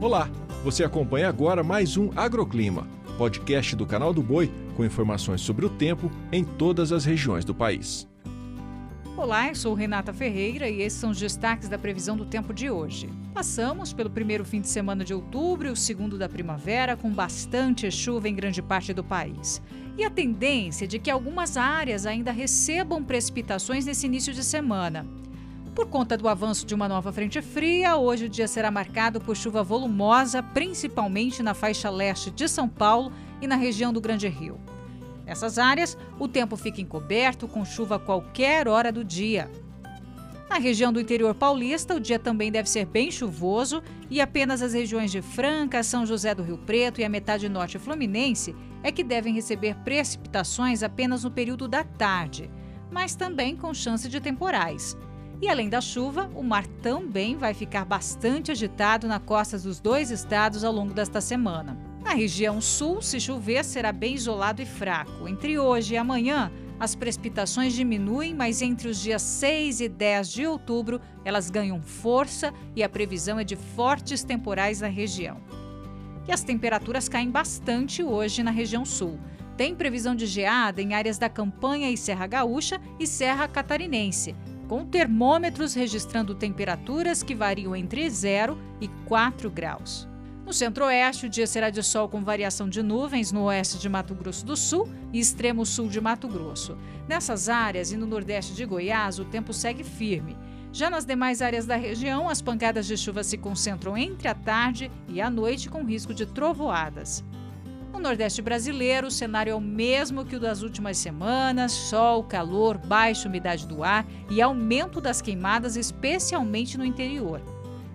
Olá, você acompanha agora mais um Agroclima, podcast do canal do Boi com informações sobre o tempo em todas as regiões do país. Olá, eu sou Renata Ferreira e esses são os destaques da previsão do tempo de hoje. Passamos pelo primeiro fim de semana de outubro e o segundo da primavera com bastante chuva em grande parte do país. E a tendência é de que algumas áreas ainda recebam precipitações nesse início de semana. Por conta do avanço de uma nova frente fria, hoje o dia será marcado por chuva volumosa, principalmente na faixa leste de São Paulo e na região do Grande Rio. Nessas áreas, o tempo fica encoberto com chuva a qualquer hora do dia. Na região do interior paulista, o dia também deve ser bem chuvoso e apenas as regiões de Franca, São José do Rio Preto e a metade norte fluminense é que devem receber precipitações apenas no período da tarde, mas também com chance de temporais. E além da chuva, o mar também vai ficar bastante agitado na costa dos dois estados ao longo desta semana. Na região sul, se chover, será bem isolado e fraco. Entre hoje e amanhã, as precipitações diminuem, mas entre os dias 6 e 10 de outubro, elas ganham força e a previsão é de fortes temporais na região. E as temperaturas caem bastante hoje na região sul. Tem previsão de geada em áreas da Campanha e Serra Gaúcha e Serra Catarinense, com termômetros registrando temperaturas que variam entre 0 e 4 graus. No centro-oeste, o dia será de sol com variação de nuvens no oeste de Mato Grosso do Sul e extremo sul de Mato Grosso. Nessas áreas e no nordeste de Goiás, o tempo segue firme. Já nas demais áreas da região, as pancadas de chuva se concentram entre a tarde e a noite, com risco de trovoadas. No Nordeste brasileiro, o cenário é o mesmo que o das últimas semanas: sol, calor, baixa umidade do ar e aumento das queimadas, especialmente no interior.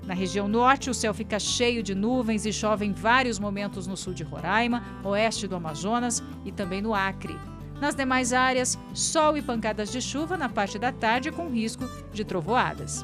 Na região norte, o céu fica cheio de nuvens e chove em vários momentos no sul de Roraima, oeste do Amazonas e também no Acre. Nas demais áreas, sol e pancadas de chuva na parte da tarde com risco de trovoadas.